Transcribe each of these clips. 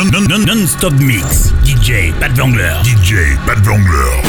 Non-stop mix. DJ Pat Vangler. DJ Pat Vangler.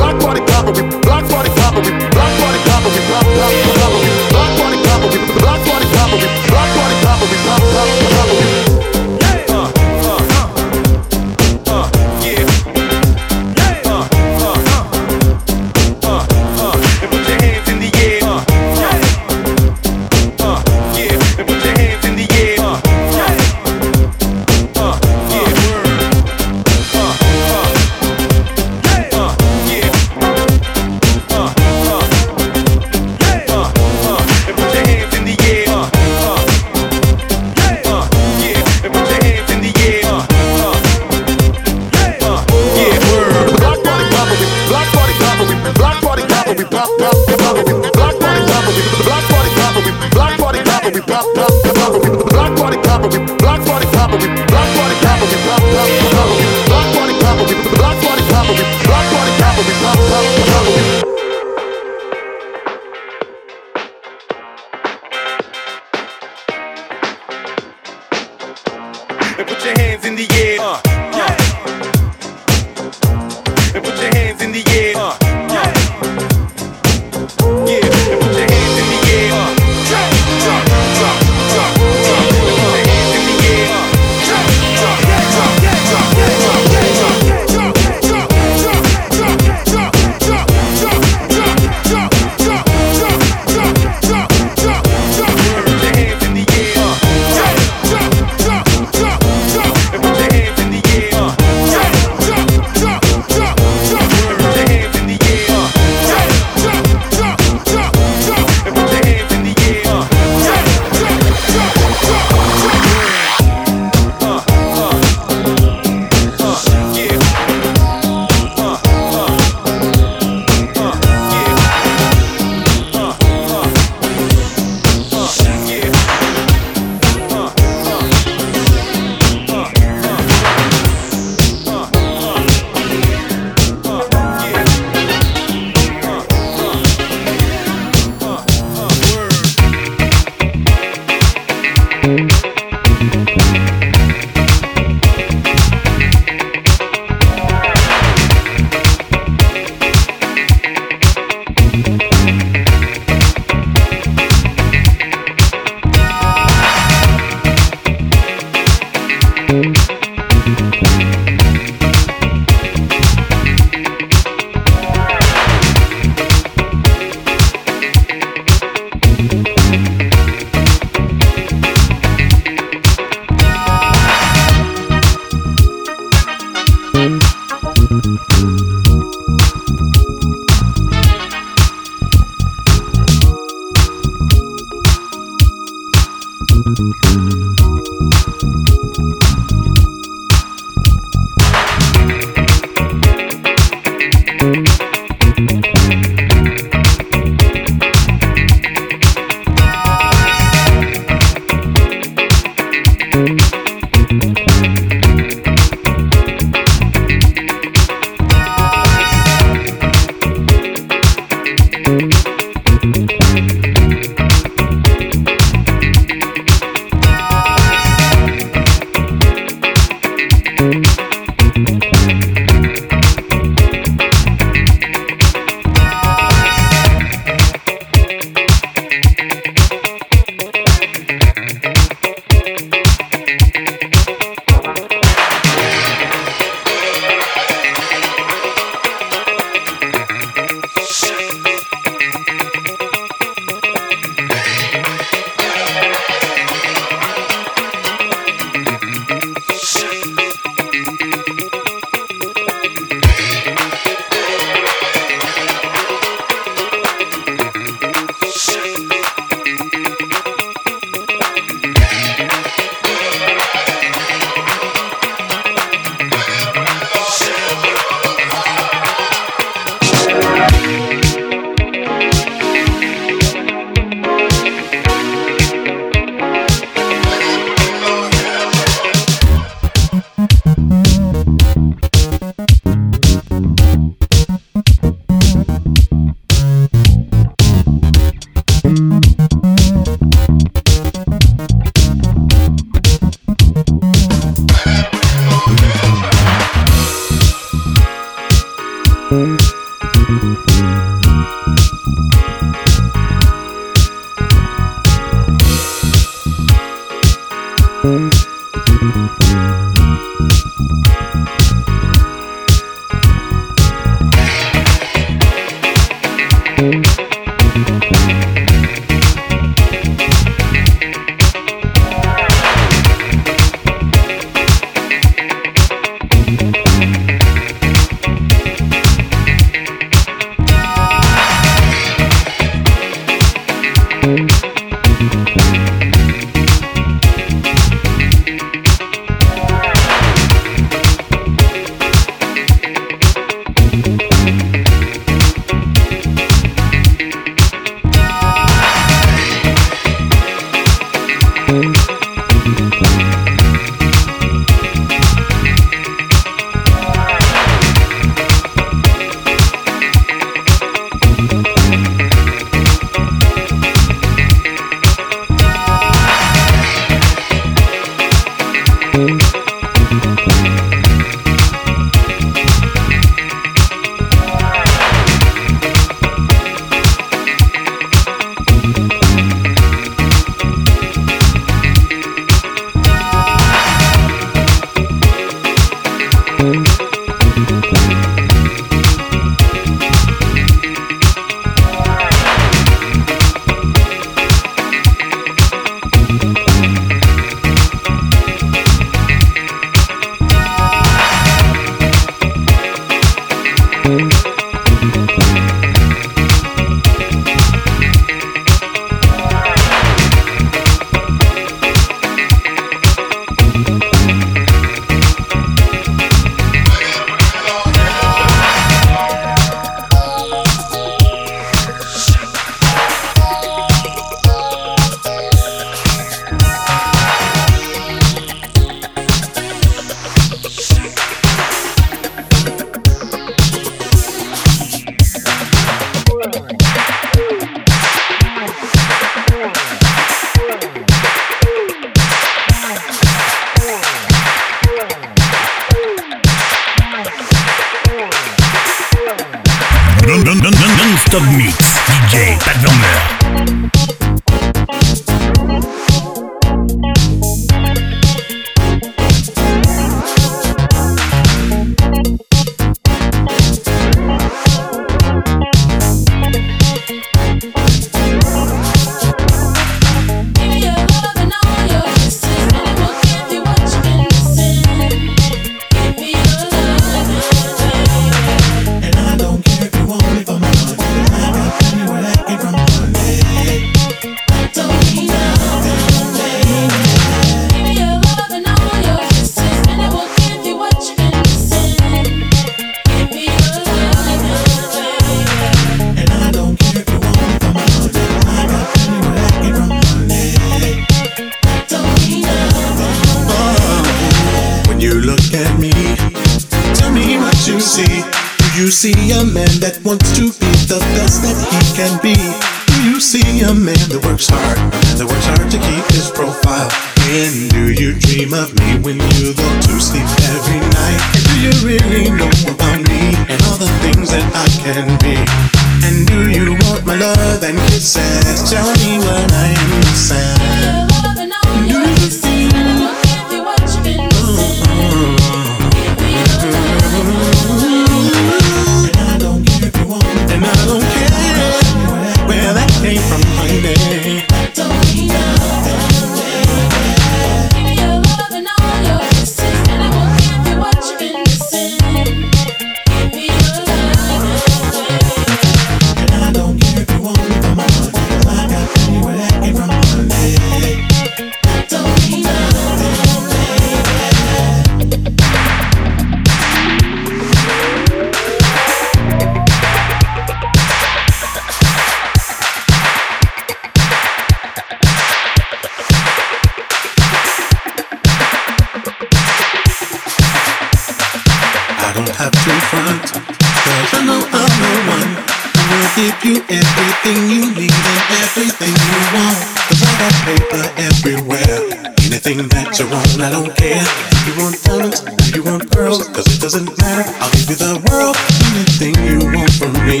give you everything you need and everything you want. Cause I got paper everywhere. Anything that you want, I don't care. You want diamonds, if you want pearls, cause it doesn't matter. I'll give you the world. Anything you want from me.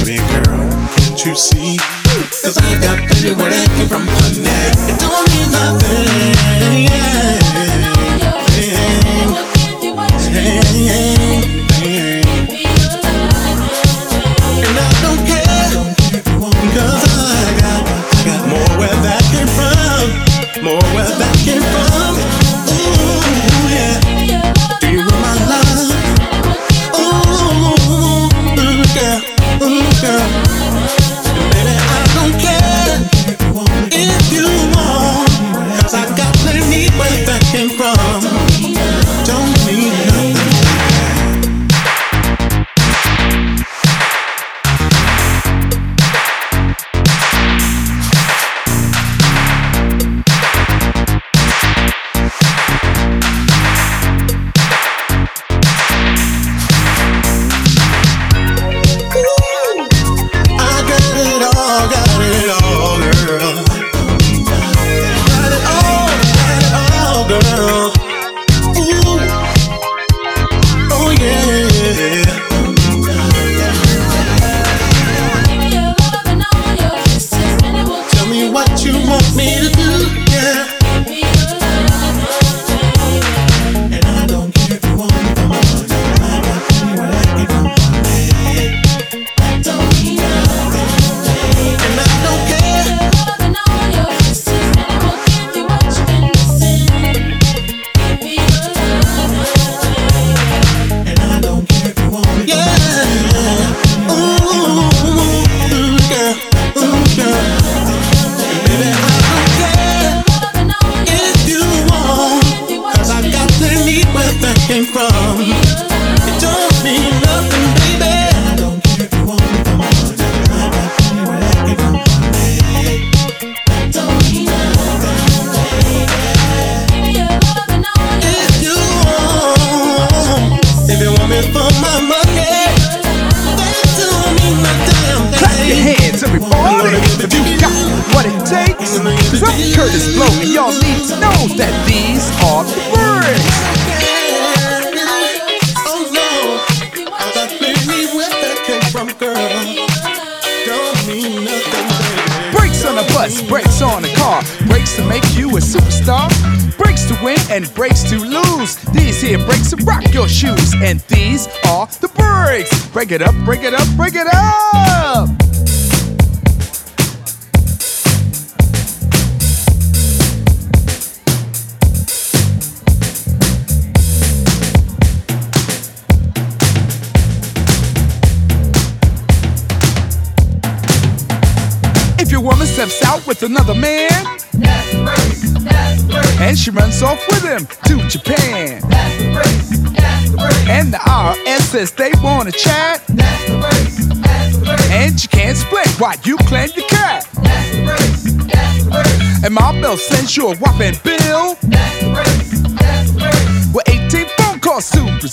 Baby girl, can't you see? Cause I got plenty where that came from money. It don't mean nothing. Yeah. Yeah. Yeah. Yeah.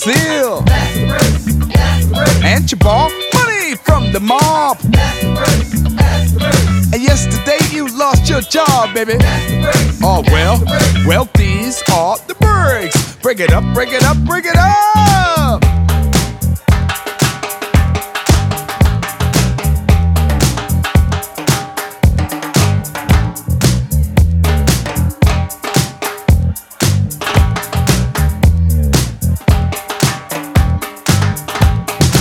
Calls to Brazil. And you borrow money from the mob. And yesterday you lost your job, baby. Oh well, well these are the breaks. Break it up, break it up, break it up.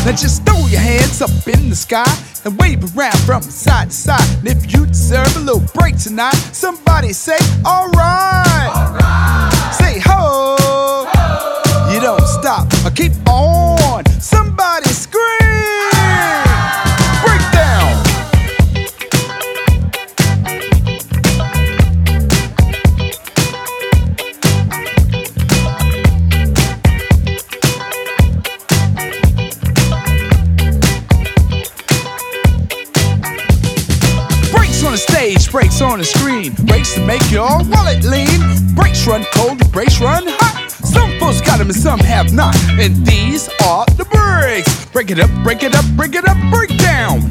Now just throw your hands up in the sky and wave around from side to side. And if you deserve a little break tonight, somebody say, alright. Say ho. You don't stop or keep on. Somebody breaks on the screen, breaks to make your wallet lean. Breaks run cold, breaks run hot. Some folks got them and some have not. And these are the breaks. Break it up, break it up, break it up, break down.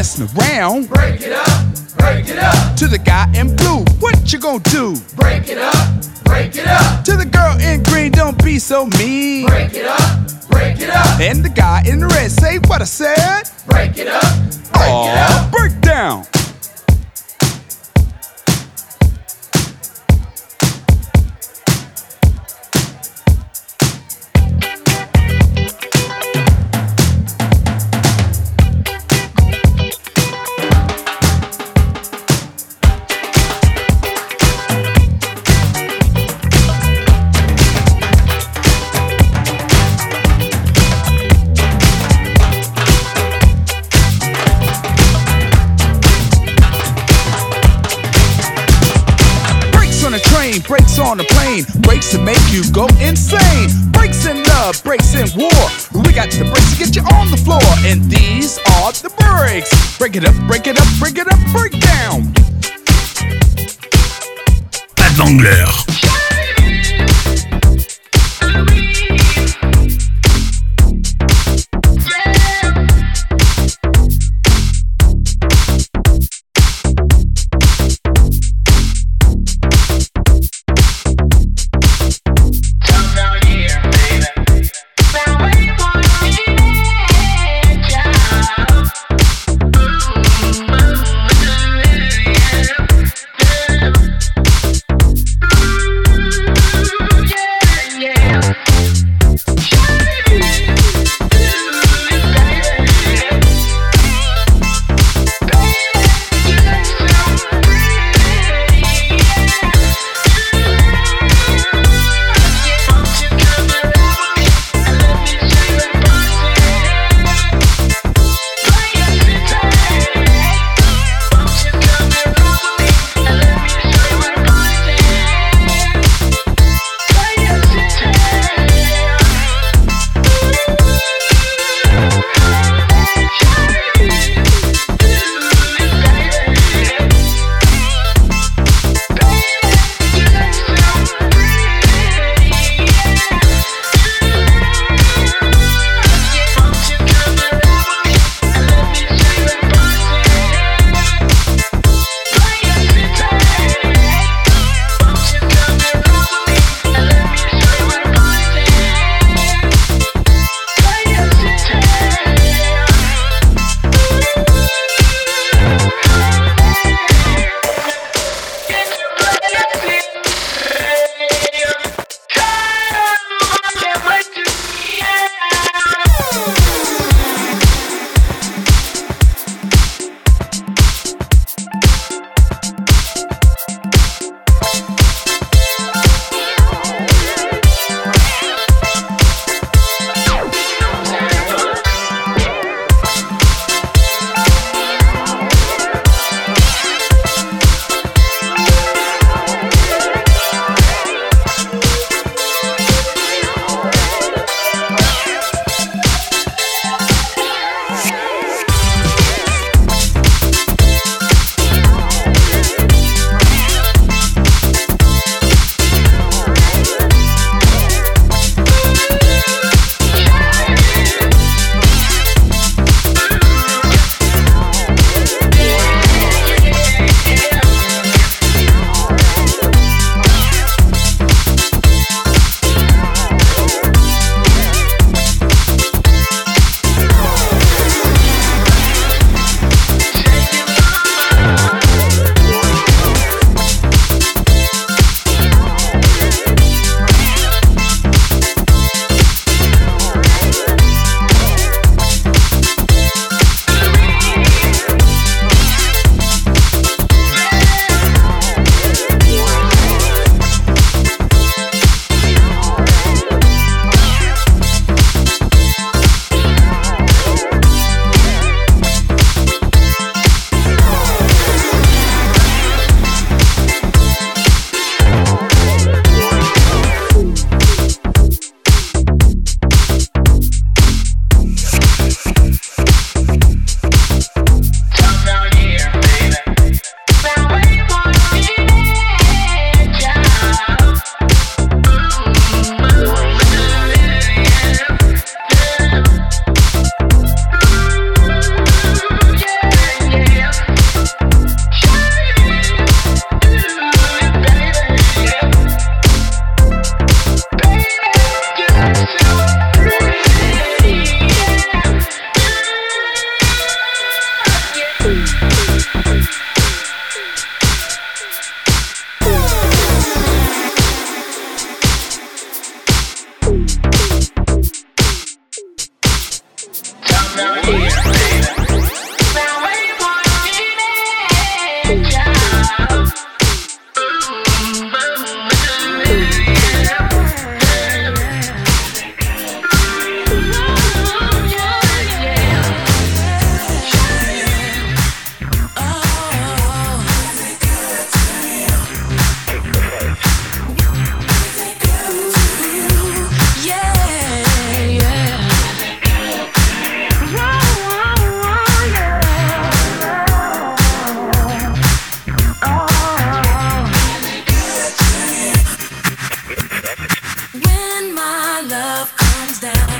Messing around. Break it up, break it up, To the guy in blue, what you gonna do? break it up, break it up, To the girl in green, don't be so mean. break it up, break it up, And the guy in the red, say what I said. break it up, break it up. break jongleur. love comes down.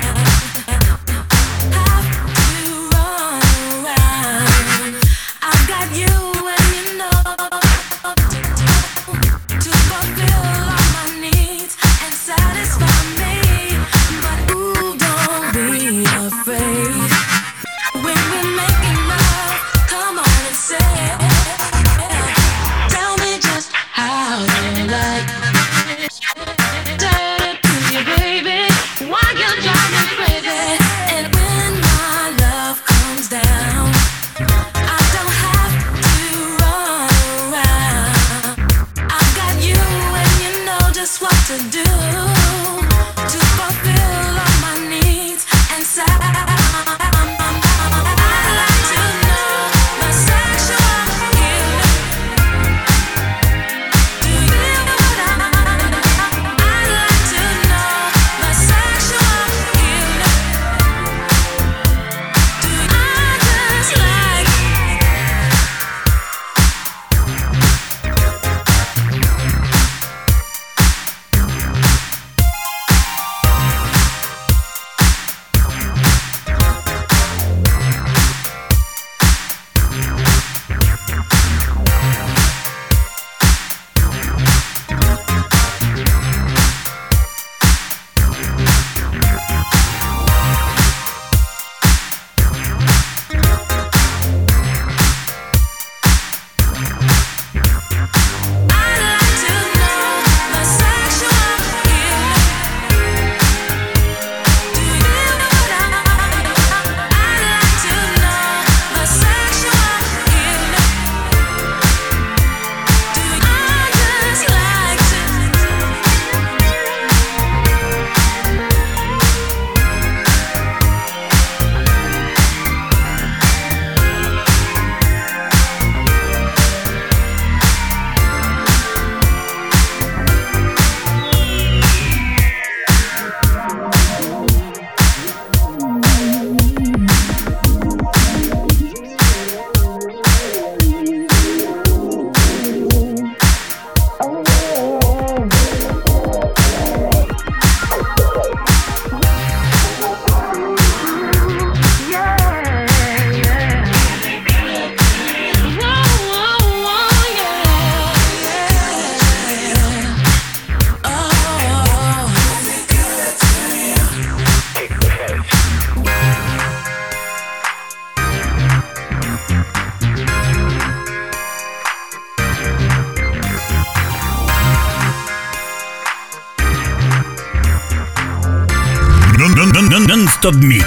Mix,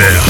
Miller.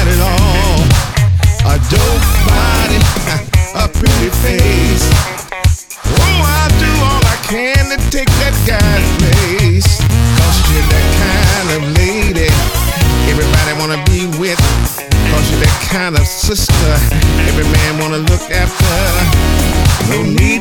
had it all. A dope body, a pretty face. Oh, I do all I can to take that guy's place. Cause you're that kind of lady everybody wanna be with. Cause you're that kind of sister every man wanna look after. No need